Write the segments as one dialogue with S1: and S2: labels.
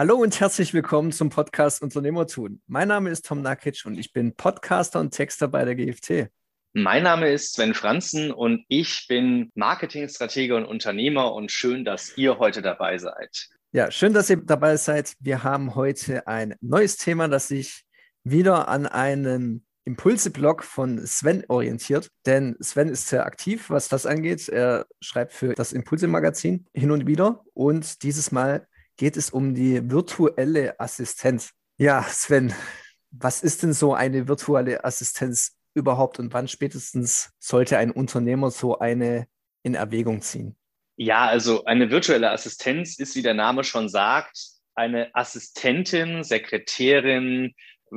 S1: Hallo und herzlich willkommen zum Podcast Unternehmertun. Mein Name ist Tom Nakic und ich bin Podcaster und Texter bei der GFT.
S2: Mein Name ist Sven Franzen und ich bin Marketingstratege und Unternehmer und schön, dass ihr heute dabei seid.
S1: Ja, schön, dass ihr dabei seid. Wir haben heute ein neues Thema, das sich wieder an einen Impulse-Blog von Sven orientiert, denn Sven ist sehr aktiv, was das angeht. Er schreibt für das Impulse-Magazin hin und wieder und dieses Mal geht es um die virtuelle Assistenz. Ja, Sven, was ist denn so eine virtuelle Assistenz überhaupt und wann spätestens sollte ein Unternehmer so eine in Erwägung ziehen?
S2: Ja, also eine virtuelle Assistenz ist, wie der Name schon sagt, eine Assistentin, Sekretärin,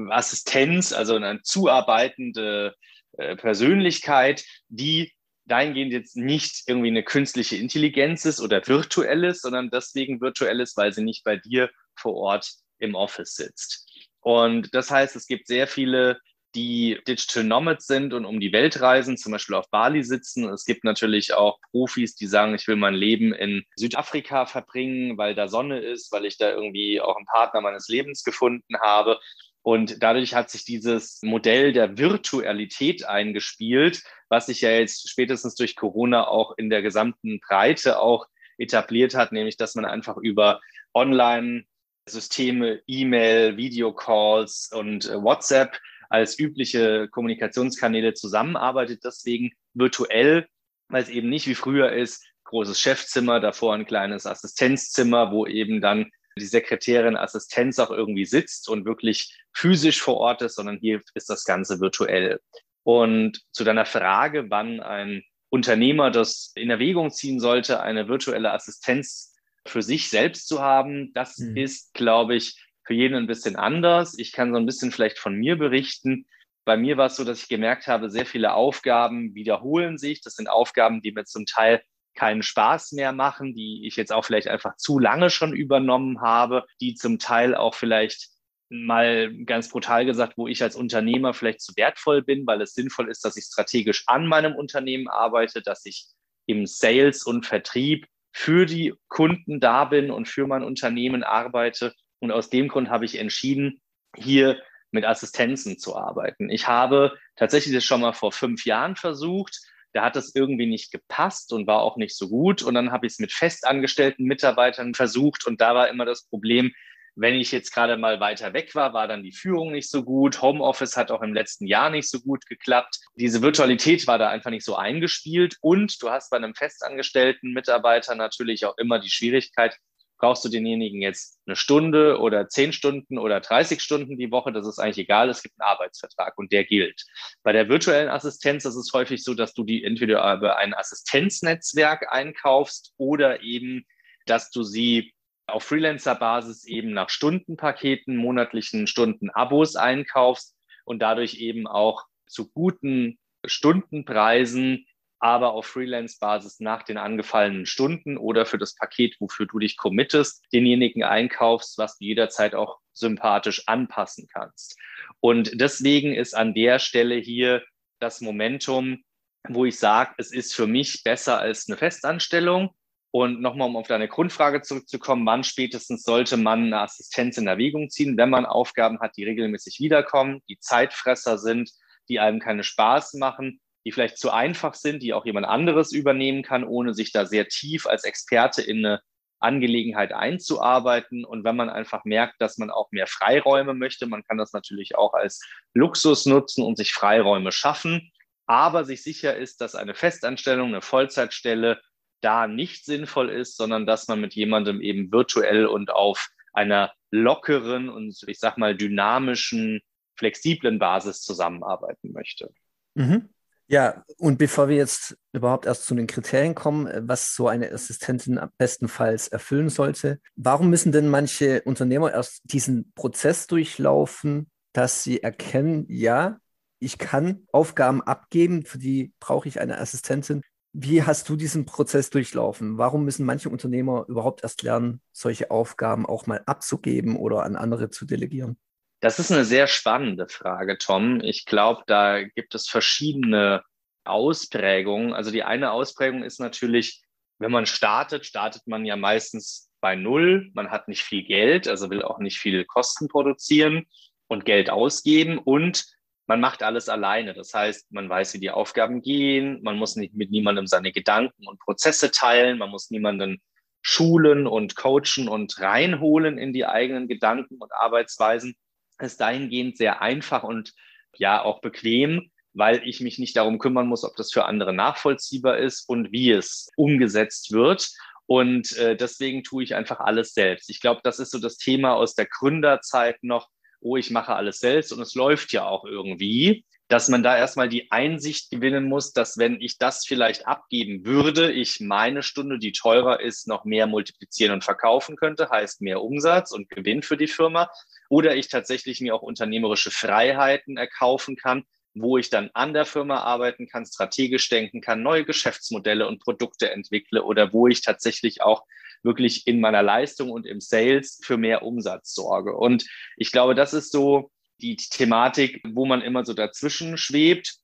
S2: Assistenz, also eine zuarbeitende äh, Persönlichkeit, die dahingehend jetzt nicht irgendwie eine künstliche Intelligenz ist oder virtuelles, sondern deswegen virtuelles, weil sie nicht bei dir vor Ort im Office sitzt. Und das heißt, es gibt sehr viele, die Digital Nomads sind und um die Welt reisen, zum Beispiel auf Bali sitzen. Es gibt natürlich auch Profis, die sagen, ich will mein Leben in Südafrika verbringen, weil da Sonne ist, weil ich da irgendwie auch einen Partner meines Lebens gefunden habe. Und dadurch hat sich dieses Modell der Virtualität eingespielt, was sich ja jetzt spätestens durch Corona auch in der gesamten Breite auch etabliert hat, nämlich dass man einfach über Online-Systeme, E-Mail, Videocalls und äh, WhatsApp als übliche Kommunikationskanäle zusammenarbeitet. Deswegen virtuell, weil es eben nicht wie früher ist, großes Chefzimmer, davor ein kleines Assistenzzimmer, wo eben dann die Sekretärin, Assistenz auch irgendwie sitzt und wirklich physisch vor Ort ist, sondern hier ist das Ganze virtuell. Und zu deiner Frage, wann ein Unternehmer das in Erwägung ziehen sollte, eine virtuelle Assistenz für sich selbst zu haben, das mhm. ist, glaube ich, für jeden ein bisschen anders. Ich kann so ein bisschen vielleicht von mir berichten. Bei mir war es so, dass ich gemerkt habe, sehr viele Aufgaben wiederholen sich. Das sind Aufgaben, die mir zum Teil keinen Spaß mehr machen, die ich jetzt auch vielleicht einfach zu lange schon übernommen habe, die zum Teil auch vielleicht mal ganz brutal gesagt, wo ich als Unternehmer vielleicht zu wertvoll bin, weil es sinnvoll ist, dass ich strategisch an meinem Unternehmen arbeite, dass ich im Sales und Vertrieb für die Kunden da bin und für mein Unternehmen arbeite. Und aus dem Grund habe ich entschieden, hier mit Assistenzen zu arbeiten. Ich habe tatsächlich das schon mal vor fünf Jahren versucht, da hat es irgendwie nicht gepasst und war auch nicht so gut. Und dann habe ich es mit festangestellten Mitarbeitern versucht und da war immer das Problem, wenn ich jetzt gerade mal weiter weg war, war dann die Führung nicht so gut. Homeoffice hat auch im letzten Jahr nicht so gut geklappt. Diese Virtualität war da einfach nicht so eingespielt. Und du hast bei einem festangestellten Mitarbeiter natürlich auch immer die Schwierigkeit, brauchst du denjenigen jetzt eine Stunde oder zehn Stunden oder 30 Stunden die Woche, das ist eigentlich egal, es gibt einen Arbeitsvertrag und der gilt. Bei der virtuellen Assistenz ist es häufig so, dass du die entweder über ein Assistenznetzwerk einkaufst oder eben, dass du sie auf Freelancer-Basis eben nach Stundenpaketen, monatlichen Stundenabos einkaufst und dadurch eben auch zu guten Stundenpreisen aber auf Freelance-Basis nach den angefallenen Stunden oder für das Paket, wofür du dich committest, denjenigen einkaufst, was du jederzeit auch sympathisch anpassen kannst. Und deswegen ist an der Stelle hier das Momentum, wo ich sage, es ist für mich besser als eine Festanstellung. Und nochmal, um auf deine Grundfrage zurückzukommen, wann spätestens sollte man eine Assistenz in Erwägung ziehen, wenn man Aufgaben hat, die regelmäßig wiederkommen, die Zeitfresser sind, die einem keine Spaß machen die vielleicht zu einfach sind, die auch jemand anderes übernehmen kann, ohne sich da sehr tief als Experte in eine Angelegenheit einzuarbeiten. Und wenn man einfach merkt, dass man auch mehr Freiräume möchte, man kann das natürlich auch als Luxus nutzen und sich Freiräume schaffen, aber sich sicher ist, dass eine Festanstellung, eine Vollzeitstelle da nicht sinnvoll ist, sondern dass man mit jemandem eben virtuell und auf einer lockeren und ich sag mal dynamischen, flexiblen Basis zusammenarbeiten möchte.
S1: Mhm. Ja, und bevor wir jetzt überhaupt erst zu den Kriterien kommen, äh, was so eine Assistentin bestenfalls erfüllen sollte, warum müssen denn manche Unternehmer erst diesen Prozess durchlaufen, dass sie erkennen, ja, ich kann Aufgaben abgeben, für die brauche ich eine Assistentin. Wie hast du diesen Prozess durchlaufen? Warum müssen manche Unternehmer überhaupt erst lernen, solche Aufgaben auch mal abzugeben oder an andere zu delegieren?
S2: Das ist eine sehr spannende Frage, Tom. Ich glaube, da gibt es verschiedene Ausprägungen. Also die eine Ausprägung ist natürlich, wenn man startet, startet man ja meistens bei Null, man hat nicht viel Geld, also will auch nicht viel Kosten produzieren und Geld ausgeben und man macht alles alleine. Das heißt, man weiß, wie die Aufgaben gehen, man muss nicht mit niemandem seine Gedanken und Prozesse teilen, man muss niemanden schulen und coachen und reinholen in die eigenen Gedanken und Arbeitsweisen. Ist dahingehend sehr einfach und ja auch bequem, weil ich mich nicht darum kümmern muss, ob das für andere nachvollziehbar ist und wie es umgesetzt wird. Und äh, deswegen tue ich einfach alles selbst. Ich glaube, das ist so das Thema aus der Gründerzeit noch, oh, ich mache alles selbst und es läuft ja auch irgendwie, dass man da erstmal die Einsicht gewinnen muss, dass wenn ich das vielleicht abgeben würde, ich meine Stunde, die teurer ist, noch mehr multiplizieren und verkaufen könnte, heißt mehr Umsatz und Gewinn für die Firma. Oder ich tatsächlich mir auch unternehmerische Freiheiten erkaufen kann, wo ich dann an der Firma arbeiten kann, strategisch denken kann, neue Geschäftsmodelle und Produkte entwickle oder wo ich tatsächlich auch wirklich in meiner Leistung und im Sales für mehr Umsatz sorge. Und ich glaube, das ist so die Thematik, wo man immer so dazwischen schwebt,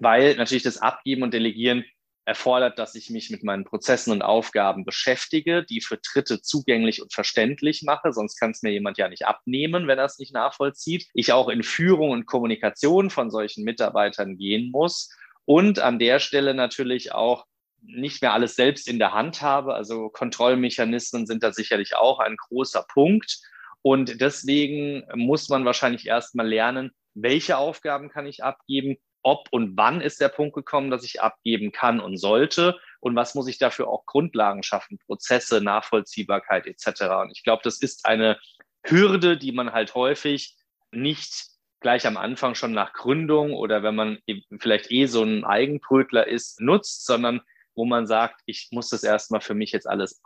S2: weil natürlich das Abgeben und Delegieren erfordert, dass ich mich mit meinen Prozessen und Aufgaben beschäftige, die für Dritte zugänglich und verständlich mache, sonst kann es mir jemand ja nicht abnehmen, wenn er es nicht nachvollzieht. Ich auch in Führung und Kommunikation von solchen Mitarbeitern gehen muss und an der Stelle natürlich auch nicht mehr alles selbst in der Hand habe. Also Kontrollmechanismen sind da sicherlich auch ein großer Punkt. Und deswegen muss man wahrscheinlich erstmal lernen, welche Aufgaben kann ich abgeben, ob und wann ist der Punkt gekommen, dass ich abgeben kann und sollte und was muss ich dafür auch Grundlagen schaffen, Prozesse, Nachvollziehbarkeit etc. Und ich glaube, das ist eine Hürde, die man halt häufig nicht gleich am Anfang schon nach Gründung oder wenn man vielleicht eh so ein Eigenbrötler ist, nutzt, sondern wo man sagt, ich muss das erstmal für mich jetzt alles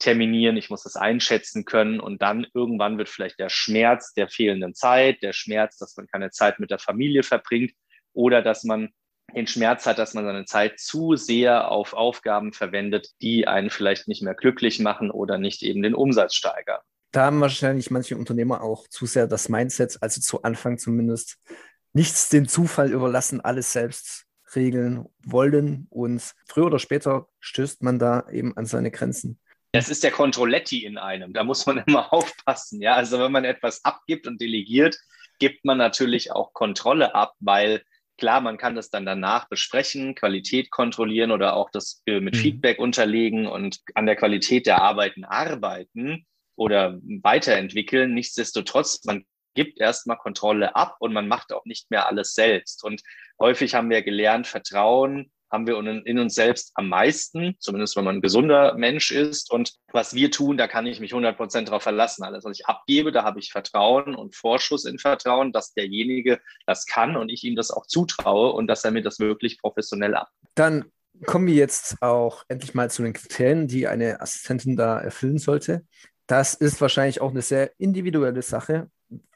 S2: einterminieren, ich muss das einschätzen können und dann irgendwann wird vielleicht der Schmerz der fehlenden Zeit, der Schmerz, dass man keine Zeit mit der Familie verbringt oder dass man den Schmerz hat, dass man seine Zeit zu sehr auf Aufgaben verwendet, die einen vielleicht nicht mehr glücklich machen oder nicht eben den Umsatz steigern.
S1: Da haben wahrscheinlich manche Unternehmer auch zu sehr das Mindset, also zu Anfang zumindest, nichts dem Zufall überlassen, alles selbst regeln wollen und früher oder später stößt man da eben an seine Grenzen.
S2: Es ist der Controletti in einem, da muss man immer aufpassen. Ja, also wenn man etwas abgibt und delegiert, gibt man natürlich auch Kontrolle ab, weil klar, man kann das dann danach besprechen, Qualität kontrollieren oder auch das äh, mit mhm. Feedback unterlegen und an der Qualität der Arbeiten arbeiten oder weiterentwickeln. Nichtsdestotrotz, man gibt erstmal Kontrolle ab und man macht auch nicht mehr alles selbst. Und häufig haben wir gelernt, Vertrauen haben wir in uns selbst am meisten, zumindest wenn man ein gesunder Mensch ist. Und was wir tun, da kann ich mich 100 Prozent darauf verlassen. Alles, was ich abgebe, da habe ich Vertrauen und Vorschuss in Vertrauen, dass derjenige das kann und ich ihm das auch zutraue und dass er mir das wirklich professionell ab.
S1: Dann kommen wir jetzt auch endlich mal zu den Kriterien, die eine Assistentin da erfüllen sollte. Das ist wahrscheinlich auch eine sehr individuelle Sache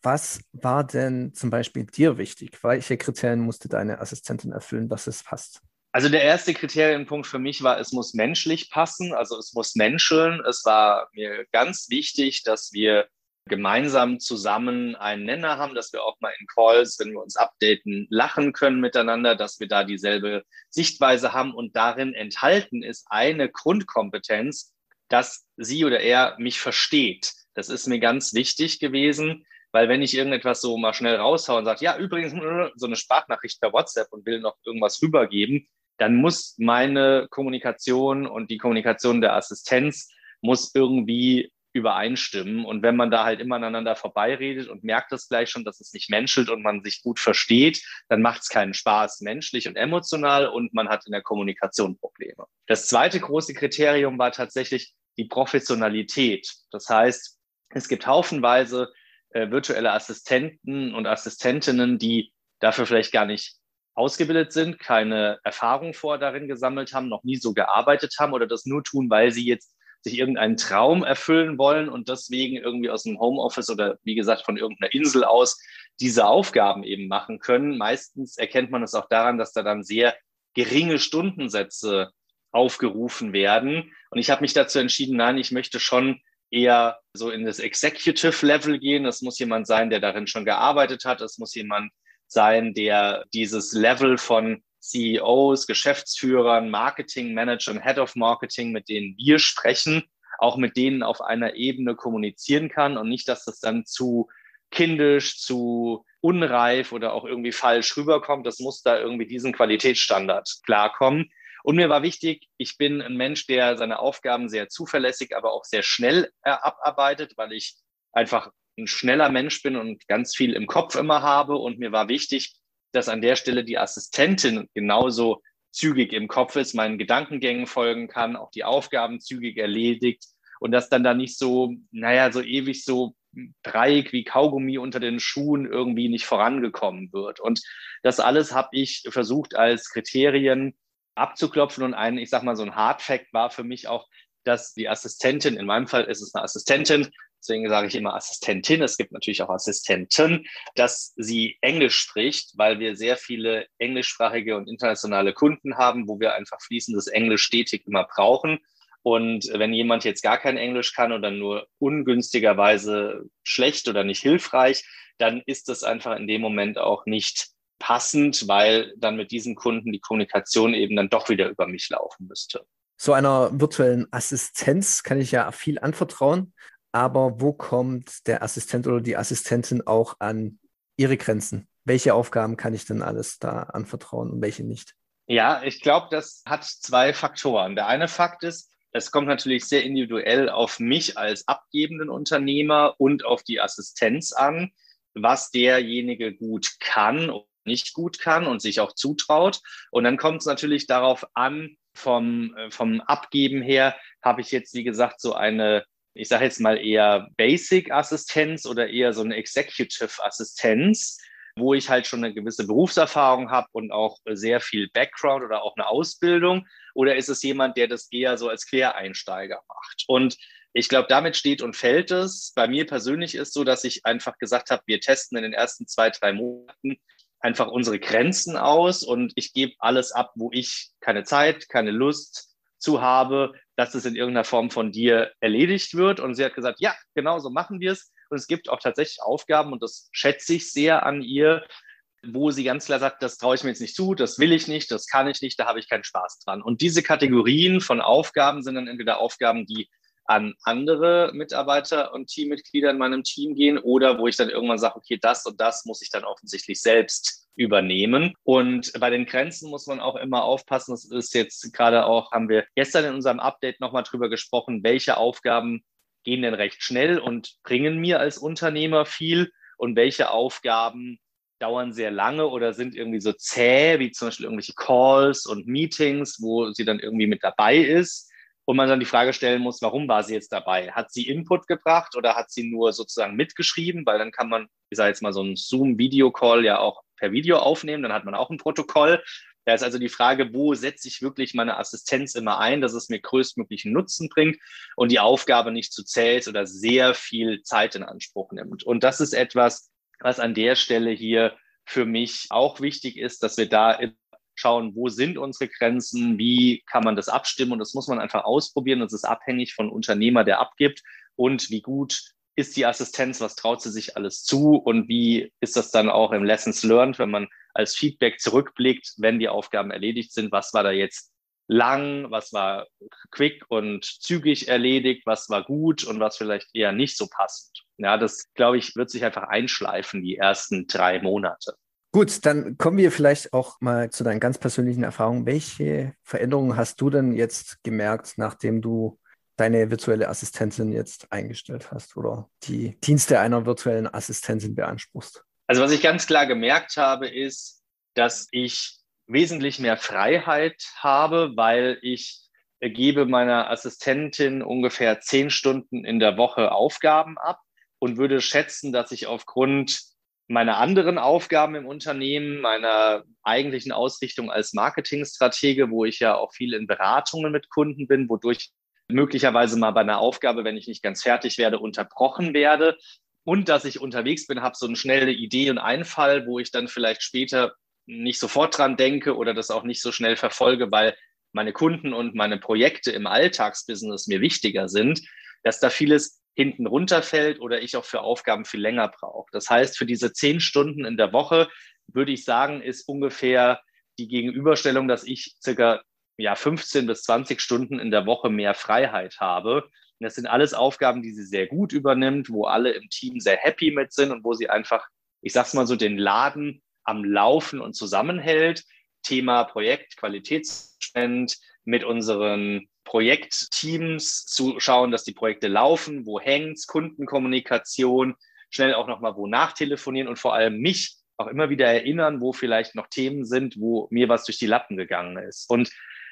S1: was war denn zum Beispiel dir wichtig? Welche Kriterien musste deine Assistentin erfüllen, dass es passt?
S2: Also der erste Kriterienpunkt für mich war, es muss menschlich passen, also es muss menscheln. Es war mir ganz wichtig, dass wir gemeinsam zusammen einen Nenner haben, dass wir auch mal in Calls, wenn wir uns updaten, lachen können miteinander, dass wir da dieselbe Sichtweise haben und darin enthalten ist eine Grundkompetenz, dass sie oder er mich versteht. Das ist mir ganz wichtig gewesen, weil wenn ich irgendetwas so mal schnell raushaue und sage, ja, übrigens so eine Sprachnachricht per WhatsApp und will noch irgendwas rübergeben, dann muss meine Kommunikation und die Kommunikation der Assistenz muss irgendwie übereinstimmen. Und wenn man da halt immer aneinander vorbeiredet und merkt das gleich schon, dass es nicht menschelt und man sich gut versteht, dann macht es keinen Spaß menschlich und emotional und man hat in der Kommunikation Probleme. Das zweite große Kriterium war tatsächlich die Professionalität. Das heißt, es gibt haufenweise äh, virtuelle Assistenten und Assistentinnen, die dafür vielleicht gar nicht ausgebildet sind, keine Erfahrung vor darin gesammelt haben, noch nie so gearbeitet haben oder das nur tun, weil sie jetzt sich irgendeinen Traum erfüllen wollen und deswegen irgendwie aus dem Homeoffice oder wie gesagt von irgendeiner Insel aus diese Aufgaben eben machen können. Meistens erkennt man es auch daran, dass da dann sehr geringe Stundensätze aufgerufen werden. Und ich habe mich dazu entschieden, nein, ich möchte schon eher so in das Executive Level gehen. Das muss jemand sein, der darin schon gearbeitet hat. Es muss jemand sein, der dieses Level von CEOs, Geschäftsführern, Marketing Managern, Head of Marketing, mit denen wir sprechen, auch mit denen auf einer Ebene kommunizieren kann und nicht, dass das dann zu kindisch, zu unreif oder auch irgendwie falsch rüberkommt. Das muss da irgendwie diesen Qualitätsstandard klarkommen. Und mir war wichtig, ich bin ein Mensch, der seine Aufgaben sehr zuverlässig, aber auch sehr schnell äh, abarbeitet, weil ich einfach ein schneller Mensch bin und ganz viel im Kopf immer habe. Und mir war wichtig, dass an der Stelle die Assistentin genauso zügig im Kopf ist, meinen Gedankengängen folgen kann, auch die Aufgaben zügig erledigt und dass dann da nicht so, naja, so ewig so Dreieck wie Kaugummi unter den Schuhen irgendwie nicht vorangekommen wird. Und das alles habe ich versucht als Kriterien abzuklopfen und ein, ich sag mal, so ein Hard Fact war für mich auch, dass die Assistentin, in meinem Fall ist es eine Assistentin, deswegen sage ich immer Assistentin, es gibt natürlich auch Assistenten, dass sie Englisch spricht, weil wir sehr viele englischsprachige und internationale Kunden haben, wo wir einfach fließendes Englisch stetig immer brauchen. Und wenn jemand jetzt gar kein Englisch kann oder nur ungünstigerweise schlecht oder nicht hilfreich, dann ist das einfach in dem Moment auch nicht passend, weil dann mit diesen Kunden die Kommunikation eben dann doch wieder über mich laufen müsste.
S1: So einer virtuellen Assistenz kann ich ja viel anvertrauen. Aber wo kommt der Assistent oder die Assistentin auch an ihre Grenzen? Welche Aufgaben kann ich denn alles da anvertrauen und welche nicht?
S2: Ja, ich glaube, das hat zwei Faktoren. Der eine Fakt ist, es kommt natürlich sehr individuell auf mich als abgebenden Unternehmer und auf die Assistenz an, was derjenige gut kann und nicht gut kann und sich auch zutraut. Und dann kommt es natürlich darauf an, vom, äh, vom Abgeben her, habe ich jetzt, wie gesagt, so eine ich sage jetzt mal eher Basic-Assistenz oder eher so eine Executive-Assistenz, wo ich halt schon eine gewisse Berufserfahrung habe und auch sehr viel Background oder auch eine Ausbildung? Oder ist es jemand, der das eher so als Quereinsteiger macht? Und ich glaube, damit steht und fällt es. Bei mir persönlich ist so, dass ich einfach gesagt habe, wir testen in den ersten zwei, drei Monaten einfach unsere Grenzen aus und ich gebe alles ab, wo ich keine Zeit, keine Lust, zu habe, dass es in irgendeiner Form von dir erledigt wird. Und sie hat gesagt, ja, genau so machen wir es. Und es gibt auch tatsächlich Aufgaben, und das schätze ich sehr an ihr, wo sie ganz klar sagt, das traue ich mir jetzt nicht zu, das will ich nicht, das kann ich nicht, da habe ich keinen Spaß dran. Und diese Kategorien von Aufgaben sind dann entweder Aufgaben, die an andere Mitarbeiter und Teammitglieder in meinem Team gehen oder wo ich dann irgendwann sage, okay, das und das muss ich dann offensichtlich selbst übernehmen. Und bei den Grenzen muss man auch immer aufpassen. Das ist jetzt gerade auch, haben wir gestern in unserem Update nochmal drüber gesprochen, welche Aufgaben gehen denn recht schnell und bringen mir als Unternehmer viel und welche Aufgaben dauern sehr lange oder sind irgendwie so zäh, wie zum Beispiel irgendwelche Calls und Meetings, wo sie dann irgendwie mit dabei ist und man dann die Frage stellen muss, warum war sie jetzt dabei? Hat sie Input gebracht oder hat sie nur sozusagen mitgeschrieben? Weil dann kann man, ich sage jetzt mal, so einen Zoom-Video-Call ja auch per Video aufnehmen, dann hat man auch ein Protokoll. Da ist also die Frage, wo setze ich wirklich meine Assistenz immer ein, dass es mir größtmöglichen Nutzen bringt und die Aufgabe nicht zu zählt oder sehr viel Zeit in Anspruch nimmt. Und das ist etwas, was an der Stelle hier für mich auch wichtig ist, dass wir da schauen, wo sind unsere Grenzen, wie kann man das abstimmen und das muss man einfach ausprobieren. Das ist abhängig von Unternehmer, der abgibt und wie gut ist die Assistenz, was traut sie sich alles zu und wie ist das dann auch im Lessons Learned, wenn man als Feedback zurückblickt, wenn die Aufgaben erledigt sind, was war da jetzt lang, was war quick und zügig erledigt, was war gut und was vielleicht eher nicht so passend. Ja, das glaube ich, wird sich einfach einschleifen, die ersten drei Monate.
S1: Gut, dann kommen wir vielleicht auch mal zu deinen ganz persönlichen Erfahrungen. Welche Veränderungen hast du denn jetzt gemerkt, nachdem du deine virtuelle Assistentin jetzt eingestellt hast oder die Dienste einer virtuellen Assistentin beanspruchst?
S2: Also was ich ganz klar gemerkt habe, ist, dass ich wesentlich mehr Freiheit habe, weil ich gebe meiner Assistentin ungefähr zehn Stunden in der Woche Aufgaben ab und würde schätzen, dass ich aufgrund meine anderen Aufgaben im Unternehmen, meiner eigentlichen Ausrichtung als Marketingstratege, wo ich ja auch viel in Beratungen mit Kunden bin, wodurch möglicherweise mal bei einer Aufgabe, wenn ich nicht ganz fertig werde, unterbrochen werde. Und dass ich unterwegs bin, habe so eine schnelle Idee und Einfall, wo ich dann vielleicht später nicht sofort dran denke oder das auch nicht so schnell verfolge, weil meine Kunden und meine Projekte im Alltagsbusiness mir wichtiger sind, dass da vieles hinten runterfällt oder ich auch für Aufgaben viel länger brauche. Das heißt, für diese zehn Stunden in der Woche würde ich sagen, ist ungefähr die Gegenüberstellung, dass ich circa ja, 15 bis 20 Stunden in der Woche mehr Freiheit habe. das sind alles Aufgaben, die sie sehr gut übernimmt, wo alle im Team sehr happy mit sind und wo sie einfach, ich sag's mal so, den Laden am Laufen und zusammenhält. Thema Projekt, Qualitätsmanagement, mit unseren Projektteams zu schauen, dass die Projekte laufen, wo hängt's, Kundenkommunikation, schnell auch nochmal wo nachtelefonieren und vor allem mich auch immer wieder erinnern, wo vielleicht noch Themen sind, wo mir was durch die Lappen gegangen ist. Und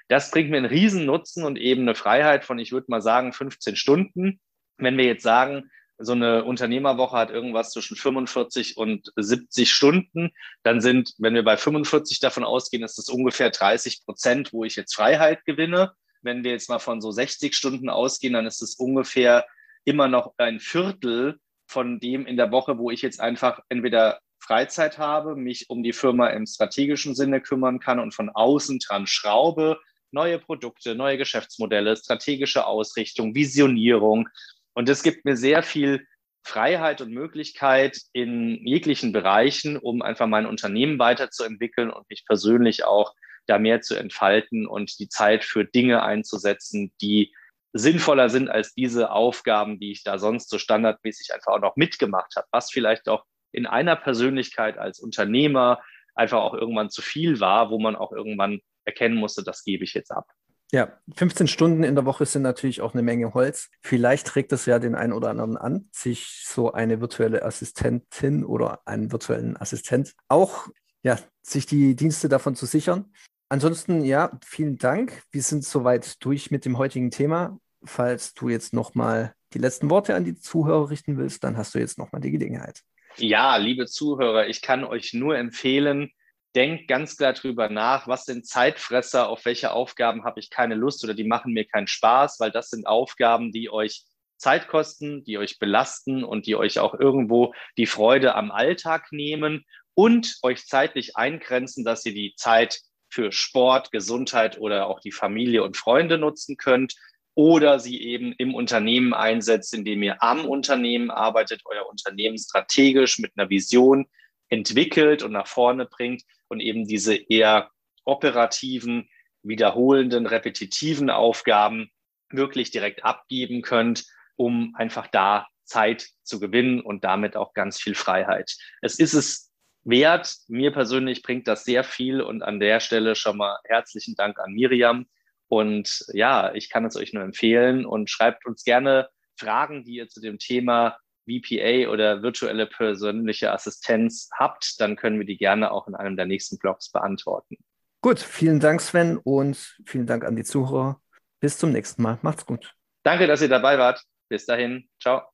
S2: das bringt mir einen riesen Nutzen und eben eine Freiheit von, ich würde mal sagen, 15 Stunden. Wenn wir jetzt sagen, so eine Unternehmerwoche hat irgendwas zwischen 45 und 70 Stunden, dann sind, wenn wir bei 45 davon ausgehen, ist das ungefähr 30 Prozent, wo ich jetzt Freiheit gewinne. Wenn wir jetzt mal von so 60 Stunden ausgehen, dann ist es ungefähr immer noch ein Viertel von dem in der Woche, wo ich jetzt einfach entweder Freizeit habe, mich um die Firma im strategischen Sinne kümmern kann und von außen dran schraube, neue Produkte, neue Geschäftsmodelle, strategische Ausrichtung, Visionierung. Und es gibt mir sehr viel Freiheit und Möglichkeit in jeglichen Bereichen, um einfach mein Unternehmen weiterzuentwickeln und mich persönlich auch da mehr zu entfalten und die Zeit für Dinge einzusetzen, die sinnvoller sind als diese Aufgaben, die ich da sonst so standardmäßig einfach auch noch mitgemacht habe, was vielleicht auch in einer Persönlichkeit als Unternehmer einfach auch irgendwann zu viel war, wo man auch irgendwann erkennen musste, das gebe ich jetzt ab.
S1: Ja, 15 Stunden in der Woche sind natürlich auch eine Menge Holz. Vielleicht trägt es ja den einen oder anderen an, sich so eine virtuelle Assistentin oder einen virtuellen Assistent auch, ja, sich die Dienste davon zu sichern. Ansonsten, ja, vielen Dank. Wir sind soweit durch mit dem heutigen Thema. Falls du jetzt nochmal die letzten Worte an die Zuhörer richten willst, dann hast du jetzt nochmal die Gelegenheit.
S2: Ja, liebe Zuhörer, ich kann euch nur empfehlen, denkt ganz klar drüber nach, was sind Zeitfresser, auf welche Aufgaben habe ich keine Lust oder die machen mir keinen Spaß, weil das sind Aufgaben, die euch Zeit kosten, die euch belasten und die euch auch irgendwo die Freude am Alltag nehmen und euch zeitlich eingrenzen, dass ihr die Zeit für Sport, Gesundheit oder auch die Familie und Freunde nutzen könnt oder sie eben im Unternehmen einsetzt, indem ihr am Unternehmen arbeitet, euer Unternehmen strategisch mit einer Vision entwickelt und nach vorne bringt und eben diese eher operativen, wiederholenden, repetitiven Aufgaben wirklich direkt abgeben könnt, um einfach da Zeit zu gewinnen und damit auch ganz viel Freiheit. Es ist es wert. Mir persönlich bringt das sehr viel und an der Stelle schon mal herzlichen Dank an Miriam. Und ja, ich kann es euch nur empfehlen und schreibt uns gerne Fragen, die ihr zu dem Thema VPA oder virtuelle persönliche Assistenz habt, dann können wir die gerne auch in einem der nächsten Blogs beantworten.
S1: Gut, vielen Dank, Sven, und vielen Dank an die Zuhörer. Bis zum nächsten Mal. Macht's gut.
S2: Danke, dass ihr dabei wart. Bis dahin. Ciao.